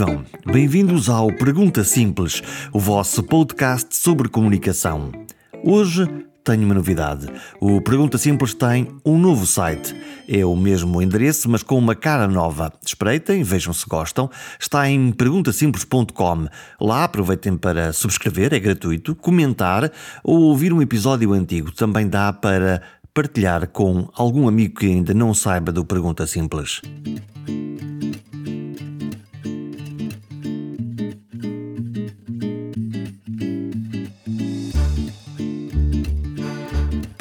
Vivam! Bem-vindos ao Pergunta Simples, o vosso podcast sobre comunicação. Hoje tenho uma novidade. O Pergunta Simples tem um novo site. É o mesmo endereço, mas com uma cara nova. Espreitem, vejam se gostam. Está em perguntasimples.com. Lá aproveitem para subscrever, é gratuito, comentar ou ouvir um episódio antigo. Também dá para partilhar com algum amigo que ainda não saiba do Pergunta Simples.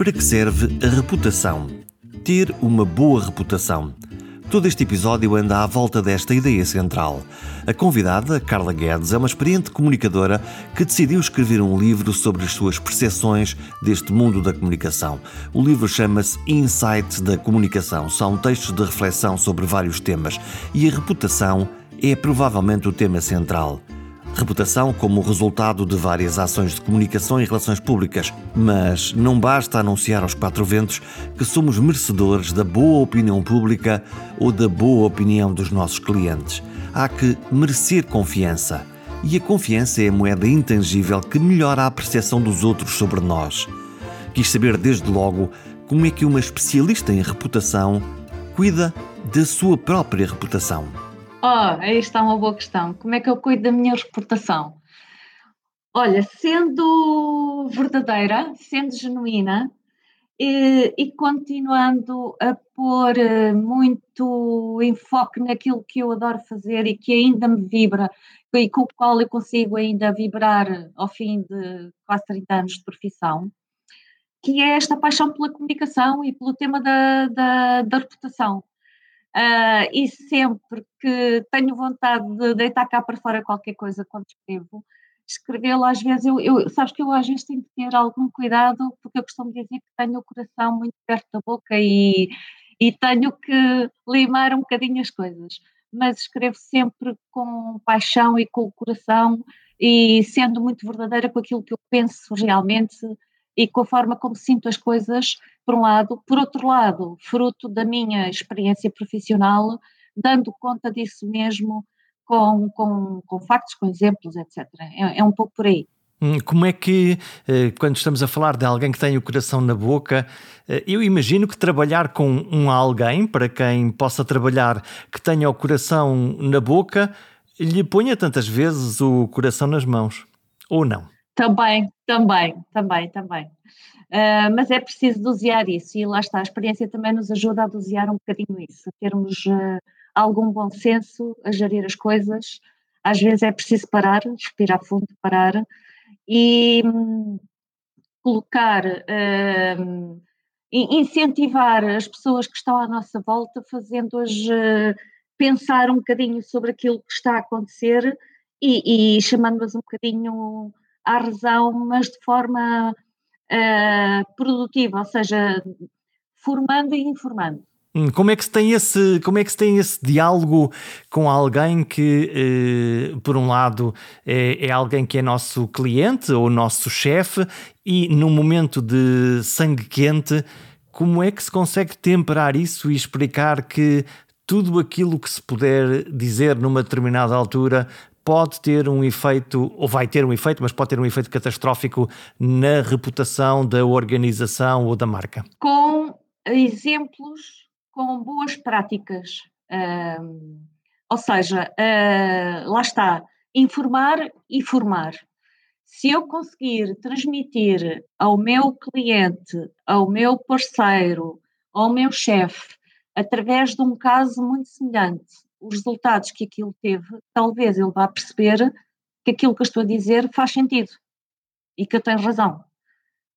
Para que serve a reputação? Ter uma boa reputação. Todo este episódio anda à volta desta ideia central. A convidada, Carla Guedes, é uma experiente comunicadora que decidiu escrever um livro sobre as suas percepções deste mundo da comunicação. O livro chama-se Insights da Comunicação. São textos de reflexão sobre vários temas e a reputação é provavelmente o tema central. Reputação como resultado de várias ações de comunicação e relações públicas. Mas não basta anunciar aos quatro ventos que somos merecedores da boa opinião pública ou da boa opinião dos nossos clientes. Há que merecer confiança. E a confiança é a moeda intangível que melhora a percepção dos outros sobre nós. Quis saber desde logo como é que uma especialista em reputação cuida da sua própria reputação. Oh, aí está uma boa questão. Como é que eu cuido da minha reputação? Olha, sendo verdadeira, sendo genuína e, e continuando a pôr eh, muito enfoque naquilo que eu adoro fazer e que ainda me vibra e com o qual eu consigo ainda vibrar ao fim de quase 30 anos de profissão, que é esta paixão pela comunicação e pelo tema da, da, da reputação. Uh, e sempre que tenho vontade de deitar cá para fora qualquer coisa quando escrevo, escrevê-lo às vezes, eu, eu, sabes que eu às vezes tenho que ter algum cuidado, porque eu costumo dizer que tenho o coração muito perto da boca e, e tenho que limar um bocadinho as coisas, mas escrevo sempre com paixão e com o coração e sendo muito verdadeira com aquilo que eu penso realmente e com a forma como sinto as coisas, por um lado. Por outro lado, fruto da minha experiência profissional, dando conta disso mesmo com, com, com factos, com exemplos, etc. É, é um pouco por aí. Hum, como é que, eh, quando estamos a falar de alguém que tem o coração na boca, eh, eu imagino que trabalhar com um alguém, para quem possa trabalhar que tenha o coração na boca, lhe ponha tantas vezes o coração nas mãos, ou não? Também, também, também, também. Uh, mas é preciso dosear isso e lá está, a experiência também nos ajuda a dosear um bocadinho isso, a termos uh, algum bom senso, a gerir as coisas. Às vezes é preciso parar, respirar fundo, parar e um, colocar, uh, incentivar as pessoas que estão à nossa volta, fazendo-as pensar um bocadinho sobre aquilo que está a acontecer e, e chamando-as um bocadinho à razão, mas de forma uh, produtiva, ou seja, formando e informando. Hum, como é que se tem esse, como é que se tem esse diálogo com alguém que, eh, por um lado, é, é, alguém que é nosso cliente ou nosso chefe e num momento de sangue quente, como é que se consegue temperar isso e explicar que tudo aquilo que se puder dizer numa determinada altura pode ter um efeito, ou vai ter um efeito, mas pode ter um efeito catastrófico na reputação da organização ou da marca? Com exemplos, com boas práticas. Um, ou seja, uh, lá está, informar e formar. Se eu conseguir transmitir ao meu cliente, ao meu parceiro, ao meu chefe, através de um caso muito semelhante, os resultados que aquilo teve, talvez ele vá perceber que aquilo que eu estou a dizer faz sentido e que eu tenho razão.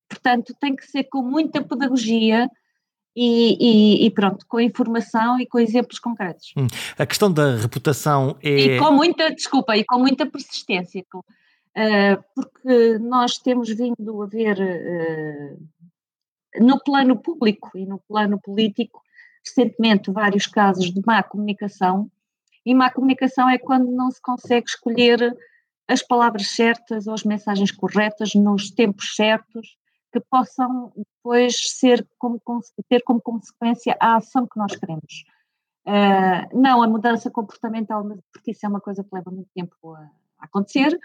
Portanto, tem que ser com muita pedagogia e, e, e pronto, com informação e com exemplos concretos. Hum. A questão da reputação é. E com muita, desculpa, e com muita persistência, com, uh, porque nós temos vindo a ver uh, no plano público e no plano político recentemente vários casos de má comunicação, e má comunicação é quando não se consegue escolher as palavras certas ou as mensagens corretas nos tempos certos que possam depois ser como, ter como consequência a ação que nós queremos. Uh, não a mudança comportamental, porque isso é uma coisa que leva muito tempo a, a acontecer,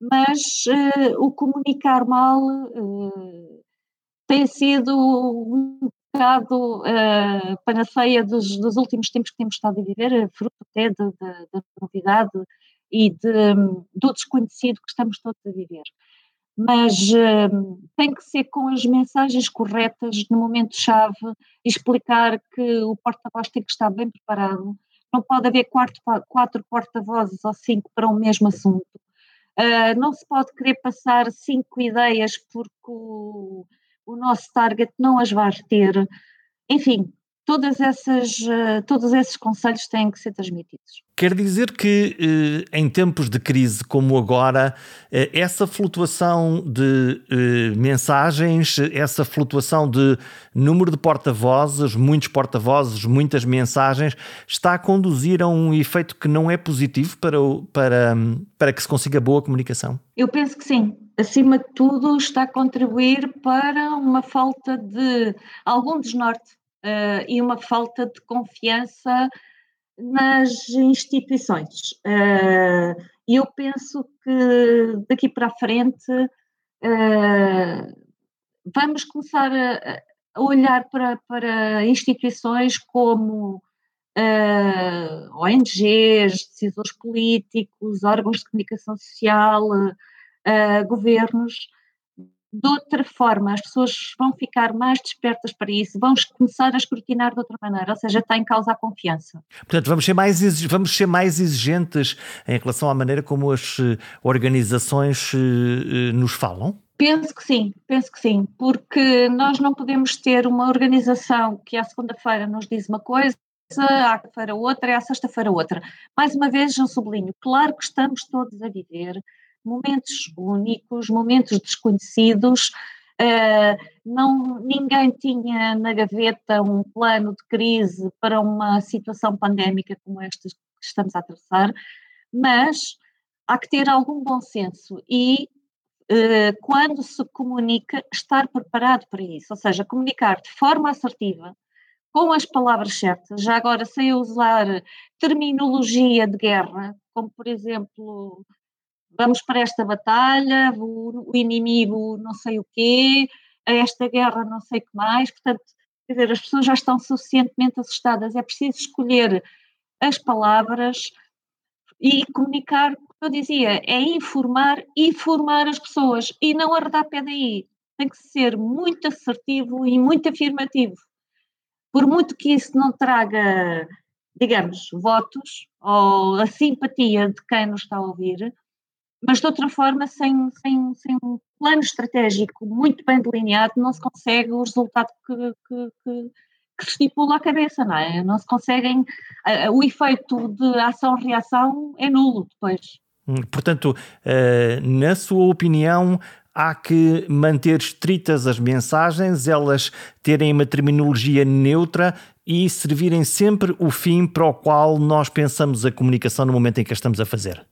mas uh, o comunicar mal uh, tem sido um bocado uh, panaceia dos, dos, últimos tempos que temos estado a viver, fruto até da novidade e de, do desconhecido que estamos todos a viver. Mas uh, tem que ser com as mensagens corretas no momento-chave, explicar que o porta-voz tem que estar bem preparado, não pode haver quatro, quatro porta-vozes ou cinco para um mesmo assunto, uh, não se pode querer passar cinco ideias porque o, o nosso target não as vai ter, enfim, todas essas, uh, todos esses conselhos têm que ser transmitidos. Quer dizer que eh, em tempos de crise como agora, eh, essa flutuação de eh, mensagens, essa flutuação de número de porta-vozes, muitos porta-vozes, muitas mensagens, está a conduzir a um efeito que não é positivo para, para, para que se consiga boa comunicação? Eu penso que sim. Acima de tudo, está a contribuir para uma falta de algum desnorte uh, e uma falta de confiança nas instituições. Uh, e eu penso que daqui para a frente uh, vamos começar a, a olhar para, para, instituições como uh, ONGs, decisores políticos, órgãos de comunicação social, governos, de outra forma, as pessoas vão ficar mais despertas para isso, vão começar a escrutinar de outra maneira, ou seja, está em causa a confiança. Portanto, vamos ser mais, vamos ser mais exigentes em relação à maneira como as eh, organizações eh, eh, nos falam? Penso que sim, penso que sim, porque nós não podemos ter uma organização que à segunda-feira nos diz uma coisa, à feira outra e à sexta-feira outra. Mais uma vez, eu sublinho, claro que estamos todos a viver momentos únicos, momentos desconhecidos. Uh, não, ninguém tinha na gaveta um plano de crise para uma situação pandémica como esta que estamos a atravessar, mas há que ter algum bom senso e uh, quando se comunica, estar preparado para isso, ou seja, comunicar de forma assertiva, com as palavras certas, já agora sem usar terminologia de guerra, como por exemplo vamos para esta batalha, o, inimigo não sei o quê, esta guerra não sei o que mais, portanto, quer dizer, as pessoas já estão suficientemente assustadas, é preciso escolher as palavras e comunicar, como eu dizia, é informar e formar as pessoas e não arredar pé daí, tem que ser muito assertivo e muito afirmativo, por muito que isso não traga, digamos, votos ou a simpatia de quem nos está a ouvir, mas de outra forma, sem, sem, sem um plano estratégico muito bem delineado, não se consegue o resultado que, que, que, que se estipula à cabeça, não é? Não se conseguem, o efeito de ação-reação é nulo depois. Hum, portanto, uh, na sua opinião, há que manter estritas as mensagens, elas terem uma terminologia neutra e servirem sempre o fim para o qual nós pensamos a comunicação no momento em que a estamos a fazer.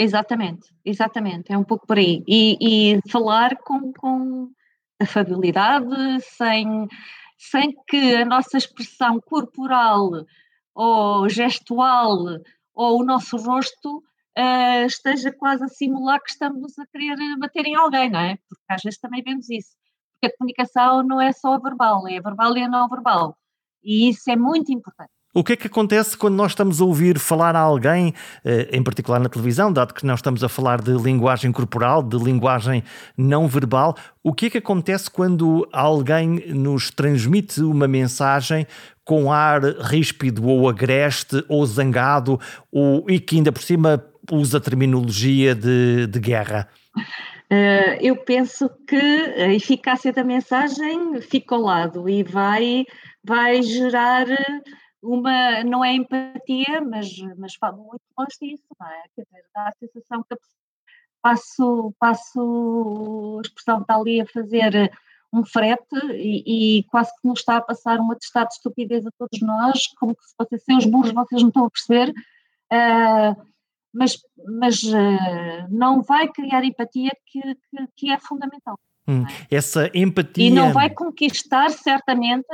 Exatamente, exatamente, é um pouco por aí. E, e falar com, com afabilidade, sem, sem que a nossa expressão corporal ou gestual ou o nosso rosto uh, esteja quase a simular que estamos a querer bater em alguém, não é? Porque às vezes também vemos isso. Porque a comunicação não é só verbal, é verbal e não verbal. E isso é muito importante. O que é que acontece quando nós estamos a ouvir falar a alguém, eh, em particular na televisão, dado que nós estamos a falar de linguagem corporal, de linguagem não verbal? O que é que acontece quando alguém nos transmite uma mensagem com ar ríspido ou agreste ou zangado ou, e que ainda por cima usa terminologia de, de guerra? Uh, eu penso que a eficácia da mensagem fica ao lado e vai, vai gerar uma, não é empatia, mas, mas muito longe disso, não é? Quer dizer, dá a sensação que passo, passo a expressão está ali a fazer um frete e, e, quase que nos está a passar um atestado de estupidez a todos nós, como que se vocês sem os burros vocês não estão a perceber, uh, mas, mas uh, não vai criar empatia que, que, que é fundamental. Hum, é? Essa empatia. E não vai conquistar certamente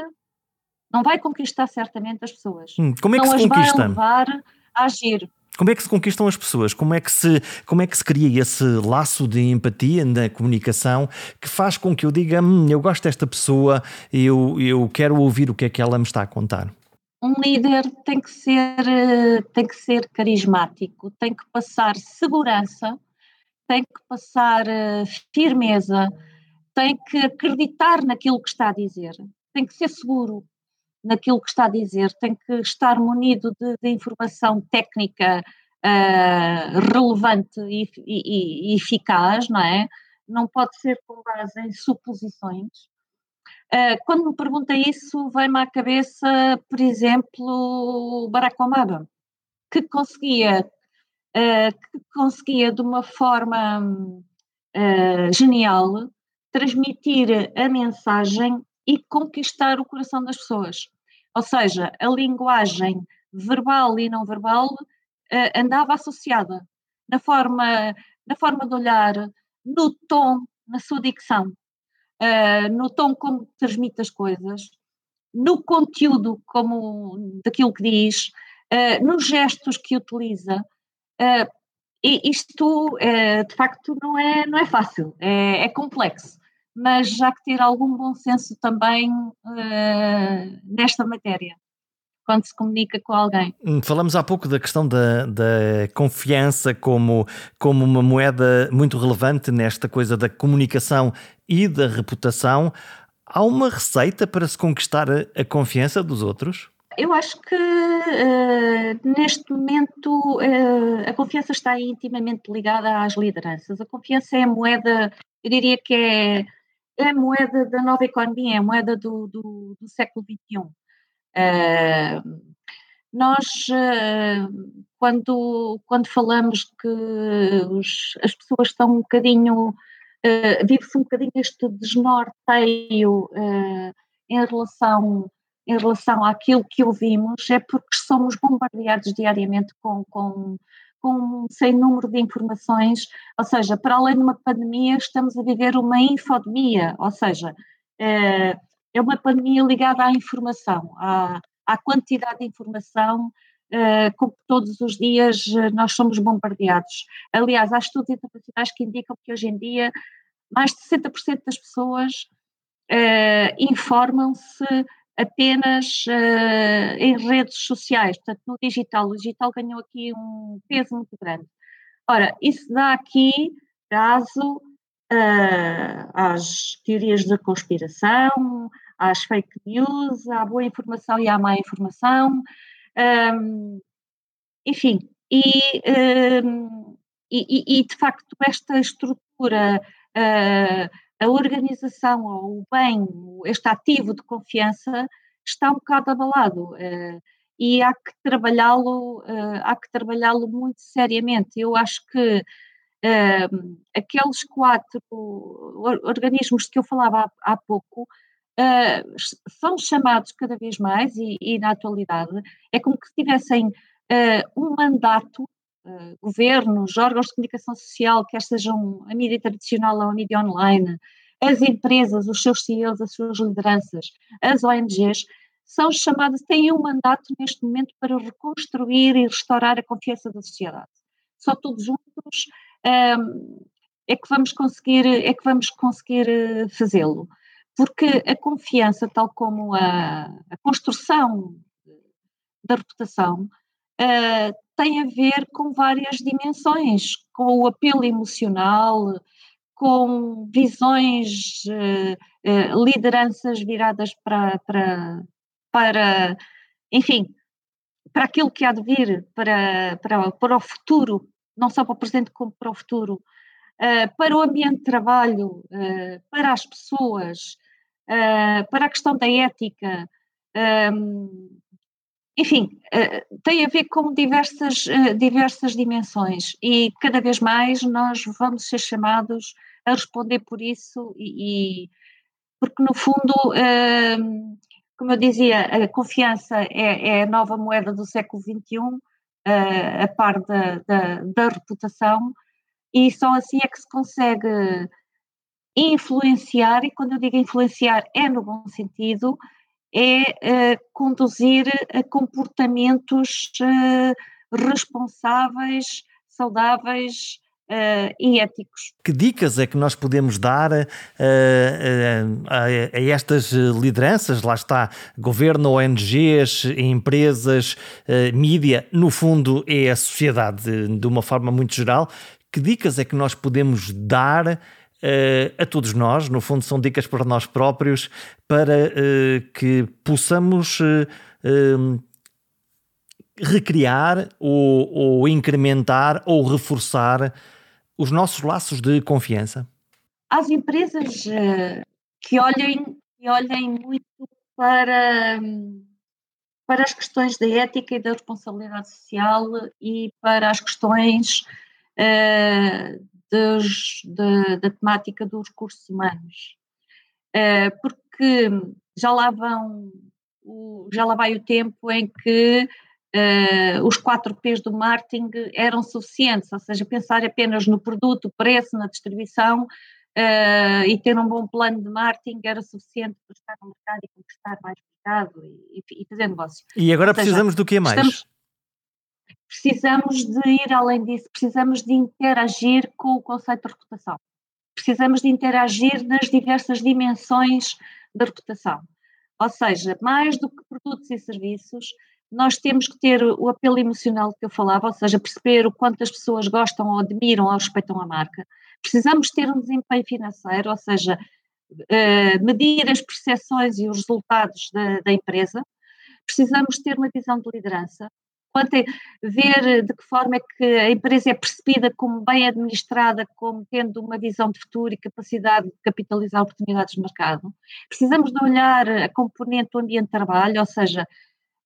Não vai conquistar certamente as pessoas. Hum, como é que não se conquista? vai levar a agir. Como é que se conquistam as pessoas? Como é que se, como é que se cria esse laço de empatia na comunicação que faz com que eu diga hum, eu gosto desta pessoa, eu, eu quero ouvir o que é que ela me está a contar? Um líder tem que ser, eh, tem que ser carismático, tem que passar segurança, tem que passar eh, firmeza, tem que acreditar naquilo que está a dizer, tem que ser seguro naquilo que está a dizer, tem que estar munido de, de informação técnica uh, relevante e, e, e, eficaz, não é? Não pode ser com base em suposições. Uh, quando me pergunta isso, vem-me à cabeça, por exemplo, Barack Obama, que conseguia, uh, que conseguia de uma forma genial transmitir a mensagem e conquistar o coração das pessoas. Ou seja, a linguagem verbal e não verbal uh, andava associada na forma, na forma de olhar, no tom, na sua dicção, uh, no tom como transmite as coisas, no conteúdo como daquilo que diz, uh, nos gestos que utiliza. e isto, de facto, não é, não é fácil, é, é complexo mas já que ter algum bom senso também uh, nesta matéria, quando se comunica com alguém. Hum, falamos há pouco da questão da, da confiança como, como uma moeda muito relevante nesta coisa da comunicação e da reputação. Há uma receita para se conquistar a, a confiança dos outros? Eu acho que uh, neste momento uh, a confiança está intimamente ligada às lideranças. A confiança é a moeda, eu diria que é é a moeda da nova economia, é a moeda do, do, do século XXI. Uh, nós, uh, quando, quando falamos que os, as pessoas estão um bocadinho, uh, vive-se um bocadinho este desnorteio em relação em relação àquilo que ouvimos, é porque somos bombardeados diariamente com, com com um sem número de informações, ou seja, para além de uma pandemia, estamos a viver uma infodemia, ou seja, é, é uma pandemia ligada à informação, à, à quantidade de informação é, com que todos os dias eh, nós somos bombardeados. Aliás, há estudos internacionais que indicam que hoje em dia mais de 60% das pessoas é, informam-se apenas uh, em redes sociais, portanto, no digital. O digital ganhou aqui um peso muito grande. Ora, isso dá aqui caso uh, às teorias da conspiração, às fake news, à boa informação e à má informação, um, enfim, e, um, e, e, de facto esta estrutura uh, a organização ou o bem, este ativo de confiança está um bocado abalado uh, e há que trabalhá-lo, uh, há que trabalhá-lo muito seriamente. Eu acho que uh, aqueles quatro organismos que eu falava há, há pouco são chamados cada vez mais e, e, na atualidade é como que tivessem um mandato uh, governos, órgãos de comunicação social, quer sejam a mídia tradicional ou a mídia online, as empresas, os seus CEOs, as suas lideranças, as ONGs, são chamadas, têm um mandato neste momento para reconstruir e restaurar a confiança da sociedade. Só todos juntos um, ehm, é que vamos conseguir, é que vamos conseguir eh, fazê-lo. Porque a confiança, tal como a, a construção da reputação, uh, tem a ver com várias dimensões, com o apelo emocional, com visões, uh, uh, lideranças viradas para, para, para, enfim, para aquilo que há de vir, para, para, para o futuro, não só para o presente como para o futuro, uh, para o ambiente de trabalho, para as pessoas, para a questão da ética. Enfim, eh, tem a ver com diversas, eh, diversas dimensões e cada vez mais nós vamos ser chamados a responder por isso e, e porque no fundo, ehm, como eu dizia, a confiança é, é a nova moeda do século XXI, eh, a par da, da, da reputação e só assim é que se consegue influenciar, e quando eu digo influenciar é no bom sentido, é uh, conduzir a comportamentos uh, responsáveis, saudáveis uh, e éticos. Que dicas é que nós podemos dar a, a, a estas lideranças? Lá está, governo, ONGs, empresas, mídia, no fundo é a sociedade de uma forma muito geral. Que dicas é que nós podemos dar uh, a todos nós, no fundo são dicas para nós próprios, para uh, que possamos uh, recriar ou, ou, incrementar ou reforçar os nossos laços de confiança? As empresas que olhem, que olhem muito para, para as questões da ética e da responsabilidade social e para as questões uh, da, da, temática dos recursos humanos, uh, porque já lá vão, já lá vai o tempo em que uh, os quatro P's do marketing eram suficientes, ou seja, pensar apenas no produto, preço, na distribuição uh, e ter um bom plano de marketing era suficiente para estar no mercado e conquistar mais mercado e, e fazer negócio. E agora seja, precisamos do que mais? Estamos, precisamos de ir além disso, precisamos de interagir com o conceito de reputação. Precisamos de interagir nas diversas dimensões da reputação. Ou seja, mais do que produtos e serviços, nós temos que ter o apelo emocional que eu falava, ou seja, perceber o quanto as pessoas gostam ou admiram ou respeitam a marca. Precisamos ter um desempenho financeiro, ou seja, uh, medir as percepções e os resultados da, da empresa. Precisamos ter uma visão de liderança, quanto é ver de que forma é que a empresa é percebida como bem administrada, como tendo uma visão de futuro e capacidade de capitalizar oportunidades de mercado. Precisamos de olhar a componente do ambiente de trabalho, ou seja,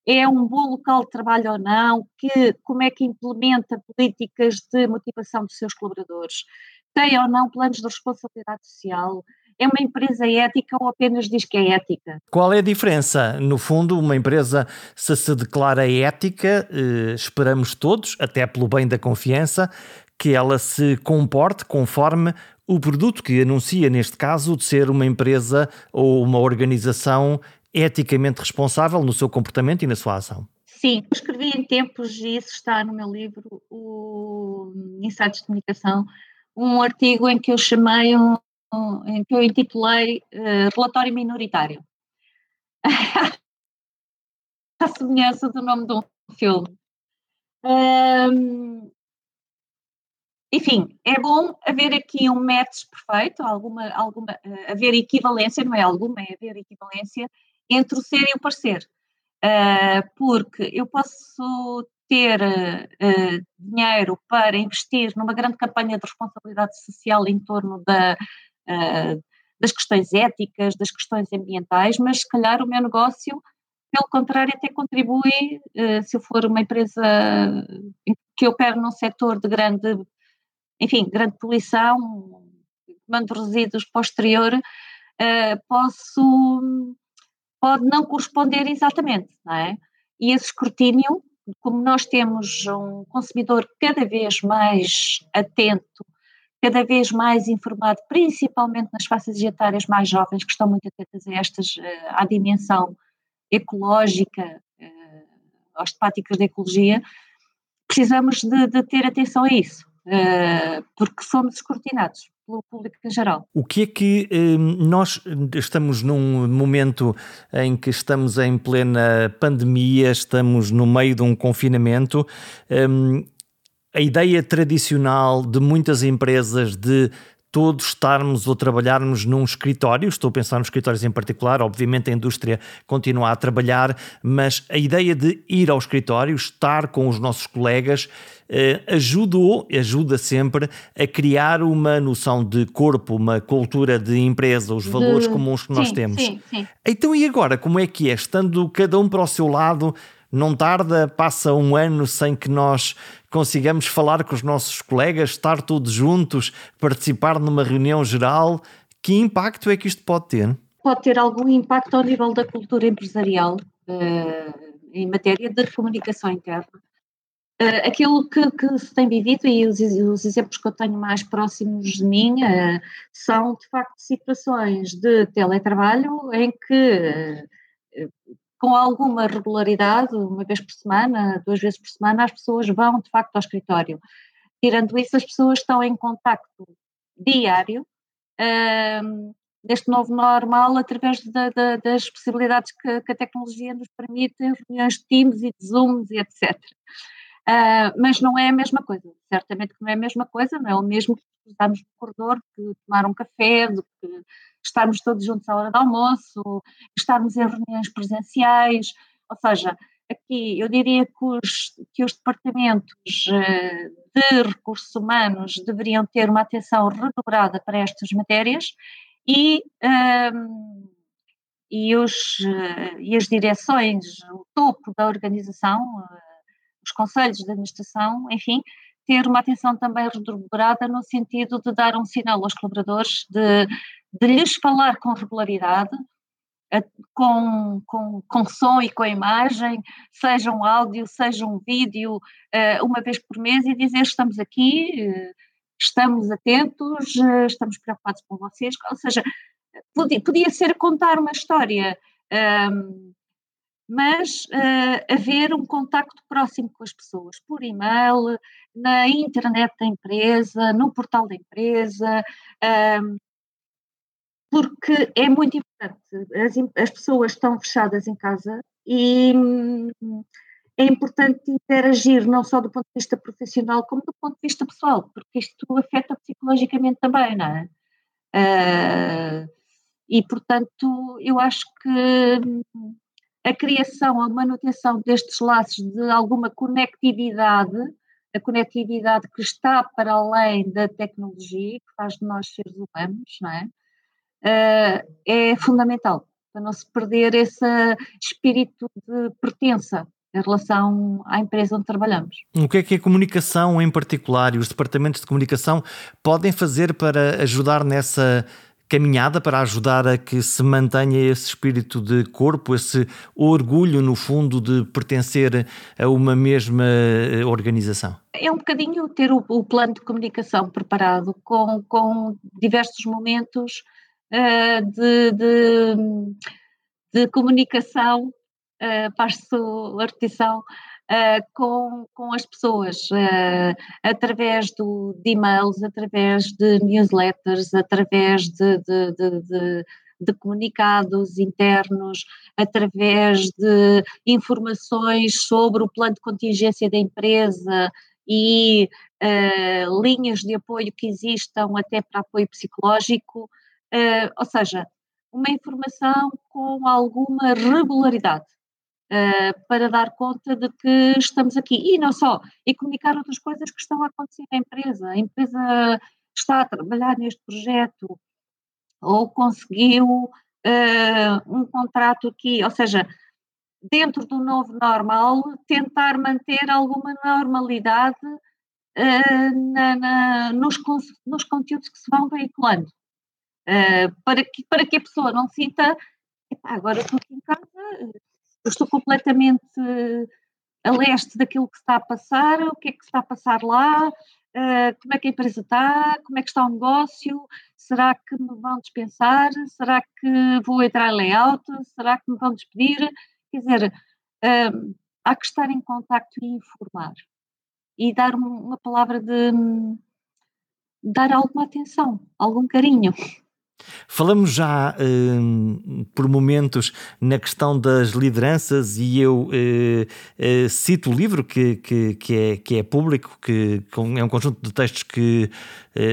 é um bom local de trabalho ou não, que, como é que implementa políticas de motivação dos seus colaboradores, tem ou não planos de responsabilidade social, é uma empresa ética ou apenas diz que é ética? Qual é a diferença? No fundo, uma empresa, se se declara ética, eh, esperamos todos, até pelo bem da confiança, que ela se comporte conforme o produto que anuncia, neste caso, de ser uma empresa ou uma organização eticamente responsável no seu comportamento e na sua ação. Sim, escrevi em tempos, e isso está no meu livro, o Insights de Comunicação, um artigo em que eu chamei um, em que eu intitulei uh, Relatório Minoritário. a semelhança do nome de um filme. Um, enfim, é bom haver aqui um match perfeito, alguma, alguma, uh, haver equivalência, não é alguma, é haver equivalência entre o ser e o parecer. Uh, porque eu posso ter uh, dinheiro para investir numa grande campanha de responsabilidade social em torno da, uh, das questões éticas, das questões ambientais, mas se calhar o meu negócio, pelo contrário, até contribui, uh, se eu for uma empresa que opera num setor de grande, enfim, grande poluição, mando resíduos posterior, uh, posso, pode não corresponder exatamente, não é? E esse escrutínio, como nós temos um consumidor cada vez mais atento cada vez mais informado, principalmente nas faixas etárias mais jovens, que estão muito atentas a estas, eh, à dimensão ecológica, eh, às temáticas da ecologia, precisamos de, de ter atenção a isso, eh, porque somos escrutinados pelo público em geral. O que é que nós estamos num momento em que estamos em plena pandemia, estamos no meio de um confinamento a ideia tradicional de muitas empresas de todos estarmos ou trabalharmos num escritório, estou a pensar nos escritórios em particular, obviamente a indústria continua a trabalhar, mas a ideia de ir ao escritório, estar com os nossos colegas, eh, ajudou, ajuda sempre a criar uma noção de corpo, uma cultura de empresa, os valores de... comuns que nós temos. Sim, sim. Então e agora, como é que é? Estando cada um para o seu lado, não tarda, passa um ano sem que nós consigamos falar com os nossos colegas, estar todos juntos, participar numa reunião geral. Que impacto é que isto pode ter? Pode ter algum impacto ao nível da cultura empresarial uh, em matéria de comunicação interna. Uh, aquilo que, que, se tem vivido e os, os, exemplos que eu tenho mais próximos de mim uh, são de facto situações de teletrabalho em que com alguma regularidade, uma vez por semana, duas vezes por semana, as pessoas vão de facto ao escritório. Tirando isso, as pessoas estão em contacto diário um, novo normal através da, da, das possibilidades que, que, a tecnologia nos permite, reuniões de Teams e de Zooms e etc. Uh, ah, mas não é a mesma coisa, certamente que não é a mesma coisa, não é o mesmo que estarmos no corredor, que tomar um café, do que estarmos todos juntos à hora do almoço, estarmos em reuniões presenciais, ou seja, aqui eu diria que os, que os departamentos eh, de recursos humanos deveriam ter uma atenção redobrada para estas matérias e, ehm, e, os, e as direções, o topo da organização, os conselhos de administração, enfim, ter uma atenção também redobrada no sentido de dar um sinal aos colaboradores, de, de lhes falar com regularidade, com, com, com som e com imagem, seja um áudio, seja um vídeo, eh, uma vez por mês e dizer estamos aqui, eh, estamos atentos, eh, estamos preocupados com vocês, ou seja, podia, podia ser contar uma história, ehm, mas haver um contacto próximo com as pessoas, por e-mail, na internet da empresa, no portal da empresa, ehm, porque é muito importante. As, as pessoas estão fechadas em casa e hum, é importante interagir não só do ponto de vista profissional como do ponto de vista pessoal, porque isto afeta psicologicamente também, não é? Uh, e portanto, eu acho que hum, a criação, a manutenção destes laços de alguma conectividade, a conectividade que está para além da tecnologia, que faz de nós seres humanos, não é? uh, é fundamental para não se perder esse espírito de pertença em relação à empresa onde trabalhamos. O que é que a comunicação em particular e os departamentos de comunicação podem fazer para ajudar nessa caminhada para ajudar a que se mantenha esse espírito de corpo, esse orgulho, no fundo, de pertencer a uma mesma eh, organização? É um bocadinho ter o, o plano de comunicação preparado com, com diversos momentos uh, de, de, de, comunicação, uh, passo a repetição, uh, com, com as pessoas, uh, através do, de e-mails, através de newsletters, através de, de, de, de comunicados internos, através de informações sobre o plano de contingência da empresa e uh, linhas de apoio que existam até para apoio psicológico, Uh, ou seja, uma informação com alguma regularidade uh, para dar conta de que estamos aqui. E não só, e comunicar outras coisas que estão a acontecer na empresa. A empresa está a trabalhar neste projeto ou conseguiu uh, um contrato aqui, ou seja, dentro do novo normal, tentar manter alguma normalidade na, na, nos, nos conteúdos que se vão veiculando. Uh, para, que, para que a pessoa não sinta, agora estou aqui em casa, estou completamente a leste daquilo que está a passar, o que é que está a passar lá, uh, como é que a empresa está, como é que está o negócio, será que me vão dispensar, será que vou entrar em layout, será que me vão despedir, quer dizer, uh, há que estar em contacto e informar e dar uma palavra de dar alguma atenção, algum carinho. Falamos já uh, por momentos na questão das lideranças e eu uh, uh, cito o livro que, que, que, é, que é público, que é um conjunto de textos que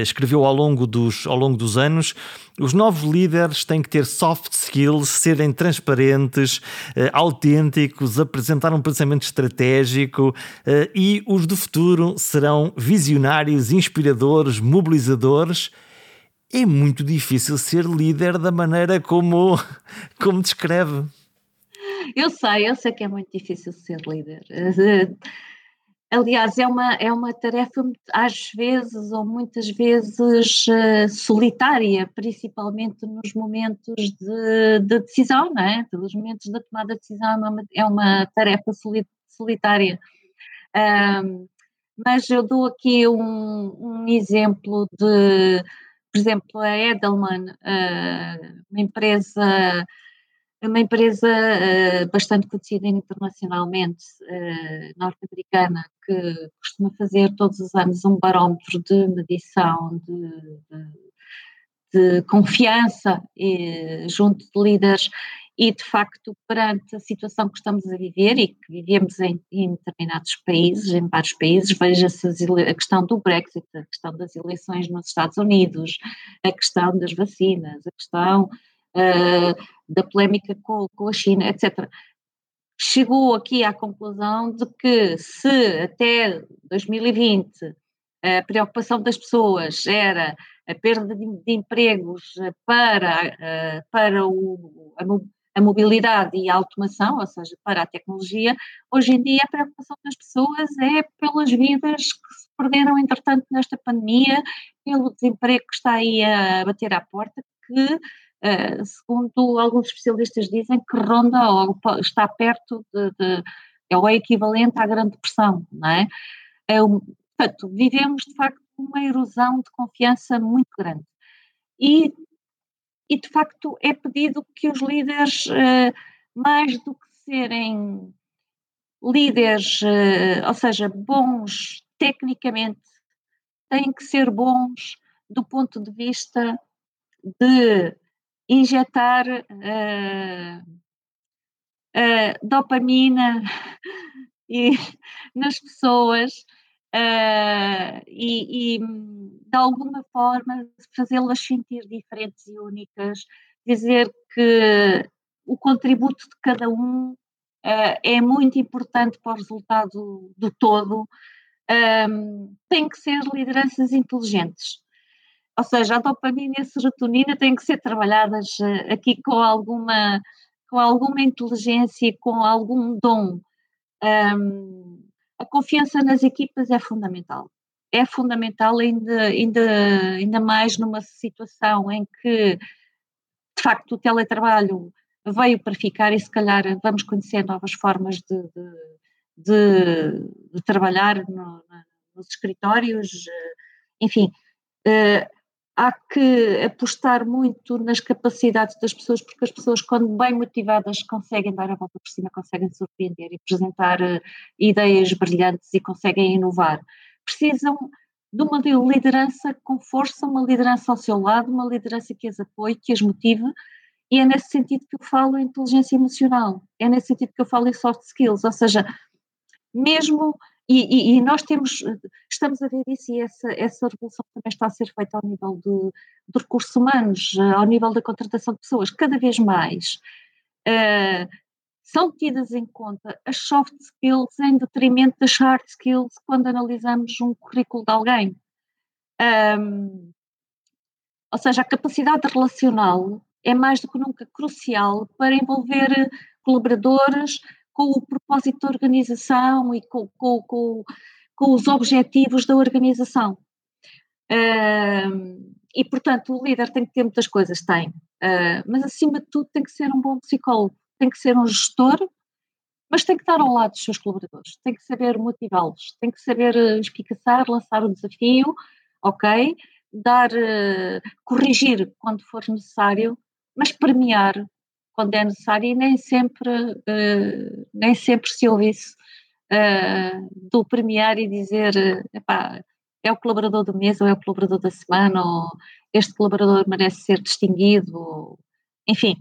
escreveu ao longo, dos, ao longo dos anos. Os novos líderes têm que ter soft skills, serem transparentes, autênticos, apresentar um pensamento estratégico e os do futuro serão visionários, inspiradores, mobilizadores é muito difícil ser líder da maneira como, como descreve. Eu sei, eu sei que é muito difícil ser líder. Aliás, é uma, é uma tarefa às vezes ou muitas vezes uh, solitária, principalmente nos momentos de, de, decisão, não é? Nos momentos da tomada de decisão é uma, é uma tarefa solitária. Um, mas eu dou aqui um, um exemplo de por exemplo, a Edelman, uma empresa uma empresa uh, bastante conhecida internacionalmente, uh, norte-americana, que costuma fazer todos os anos um barómetro de medição de, de, de confiança junto de líderes e, de facto, perante a situação que estamos a viver e que vivemos em, em determinados países, em vários países, veja-se a questão do Brexit, a questão das eleições nos Estados Unidos, a questão das vacinas, a questão uh, da polémica com, com a China, etc. Chegou aqui à conclusão de que se até 2020 a preocupação das pessoas era a perda de, de empregos para, eh, para o, a, mobilidade e a automação, ou seja, para a tecnologia, hoje em dia a preocupação das pessoas é pelas vidas que se perderam, entretanto, nesta pandemia, pelo desemprego que está aí a bater à porta, que, eh, segundo alguns especialistas dizem, que ronda ou está perto de, de é o equivalente à Grande Depressão, não é? é portanto, vivemos, de facto, uma erosão de confiança muito grande. E e de facto é pedido que os líderes, eh, mais do que serem líderes, eh, ou seja, bons tecnicamente, têm que ser bons do ponto de vista de injetar uh, uh, dopamina e, nas pessoas uh, e, e de alguma forma fazê-las sentir diferentes e únicas, dizer que o contributo de cada um uh, é muito importante para o resultado do todo. Um, tem que ser lideranças inteligentes. Ou seja, a dopamina e a serotonina têm que ser trabalhadas uh, aqui com alguma, com alguma inteligência com algum dom. Um, a confiança nas equipas é fundamental. É fundamental ainda, ainda, ainda mais numa situação em que, de facto, o teletrabalho veio para ficar e se calhar vamos conhecer novas formas de, de, de, de trabalhar no, nos escritórios, enfim, uh, há que apostar muito nas capacidades das pessoas, porque as pessoas, quando bem motivadas, conseguem dar a volta por cima, conseguem surpreender e apresentar uh, ideias brilhantes e conseguem inovar. Precisam de uma liderança com força, uma liderança ao seu lado, uma liderança que as apoie, que as motive, e é nesse sentido que eu falo em inteligência emocional, é nesse sentido que eu falo em soft skills, ou seja, mesmo, e, e, e nós temos, estamos a ver isso e essa, essa revolução também está a ser feita ao nível de, de recursos humanos, ao nível da contratação de pessoas, cada vez mais. Uh, são tidas em conta as soft skills em detrimento das hard skills quando analisamos um currículo de alguém. Um, ou seja, a capacidade relacional é mais do que nunca crucial para envolver colaboradores com o propósito da organização e com, com, com, com os objetivos da organização. Um, e, portanto, o líder tem que ter muitas coisas, tem, uh, mas acima de tudo tem que ser um bom psicólogo tem que ser um gestor, mas tem que estar ao lado dos seus colaboradores, tem que saber motivá-los, tem que saber uh, espicaçar, lançar o desafio, ok, dar, uh, corrigir quando for necessário, mas premiar quando é necessário e nem sempre, uh, nem sempre se ouve isso uh, do premiar e dizer, epá, é o colaborador do mês ou é o colaborador da semana ou este colaborador merece ser distinguido, enfim,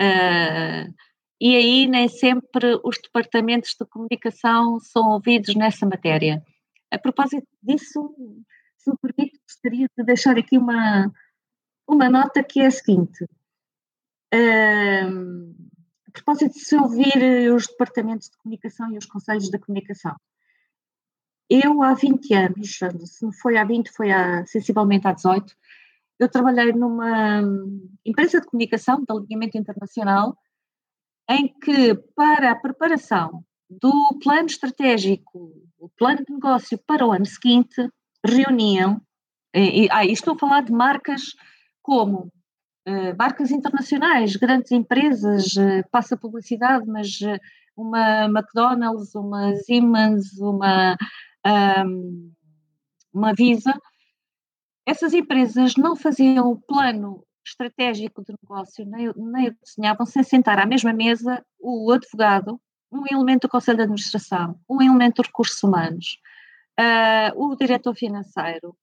Uh, e aí nem sempre os departamentos de comunicação são ouvidos nessa matéria. A propósito disso, se me permite, gostaria de deixar aqui uma, uma nota que é a seguinte. A propósito de se ouvir os departamentos de comunicação e os conselhos da comunicação. Eu, há 20 anos, se não foi há 20, foi há, sensivelmente há 18, eu trabalhei numa empresa de comunicação de alinhamento internacional em que para a preparação do plano estratégico, o plano de negócio para o ano seguinte, reuniam, e, ah, estou a falar de marcas como marcas internacionais, grandes empresas, uh, passa publicidade, mas uh, uma McDonald's, uma Siemens, uma, um, uma Visa, essas empresas não faziam o plano estratégico de negócio nem, nem o desenhavam sem sentar à mesma mesa o advogado, um elemento do Conselho de Administração, um elemento de recursos humanos, uh, o diretor financeiro,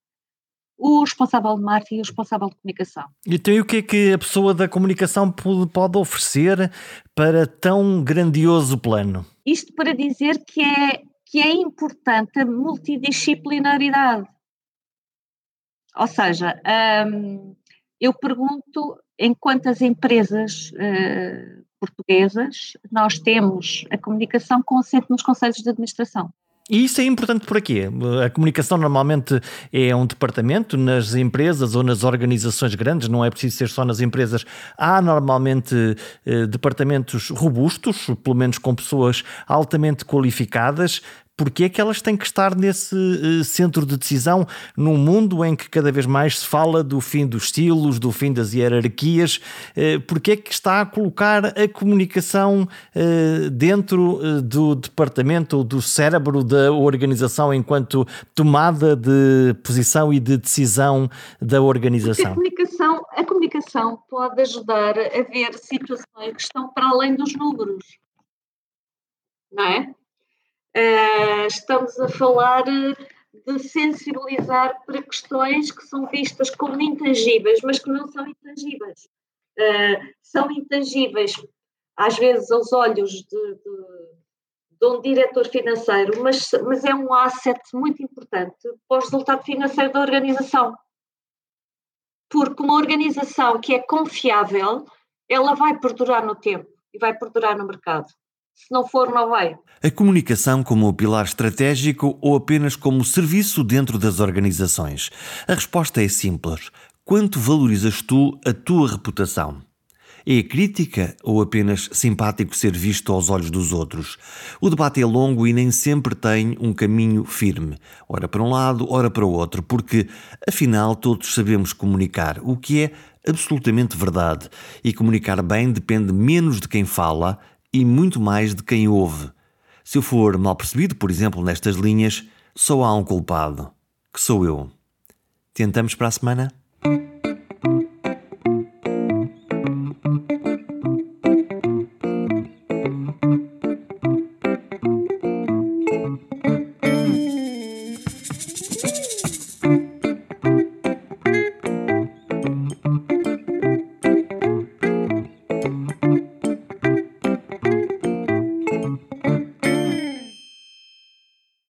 o responsável de marketing e o responsável de comunicação. Então, e o que é que a pessoa da comunicação pode oferecer para tão grandioso plano? Isto para dizer que é, que é importante a multidisciplinaridade. Ou seja, um, eu pergunto em quantas empresas uh, portuguesas nós temos a comunicação com assento nos conselhos de administração. E isso é importante por aqui. A comunicação normalmente é um departamento nas empresas ou nas organizações grandes, não é preciso ser só nas empresas. Há normalmente eh, departamentos robustos, pelo menos com pessoas altamente qualificadas, porque é que elas têm que estar nesse uh, centro de decisão num mundo em que cada vez mais se fala do fim dos estilos, do fim das hierarquias, uh, porque é que está a colocar a comunicação uh, dentro do departamento ou do cérebro da organização enquanto tomada de posição e de decisão da organização? A comunicação, a comunicação pode ajudar a ver situações que estão para além dos números, não é? Uh, estamos a falar de sensibilizar para questões que são vistas como intangíveis, mas que não são intangíveis. Uh, são intangíveis, às vezes, aos olhos de, de, de, um diretor financeiro, mas, mas é um asset muito importante para o resultado financeiro da organização. Porque uma organização que é confiável, ela vai perdurar no tempo e vai perdurar no mercado. Se não for, não vai. A comunicação como pilar estratégico ou apenas como serviço dentro das organizações? A resposta é simples. Quanto valorizas tu a tua reputação? É crítica ou apenas simpático ser visto aos olhos dos outros? O debate é longo e nem sempre tem um caminho firme, ora para um lado, ora para o outro, porque afinal todos sabemos comunicar, o que é absolutamente verdade. E comunicar bem depende menos de quem fala e muito mais de quem ouve. Se eu for mal percebido, por exemplo, nestas linhas, só há um culpado, que sou eu. Tentamos para a semana?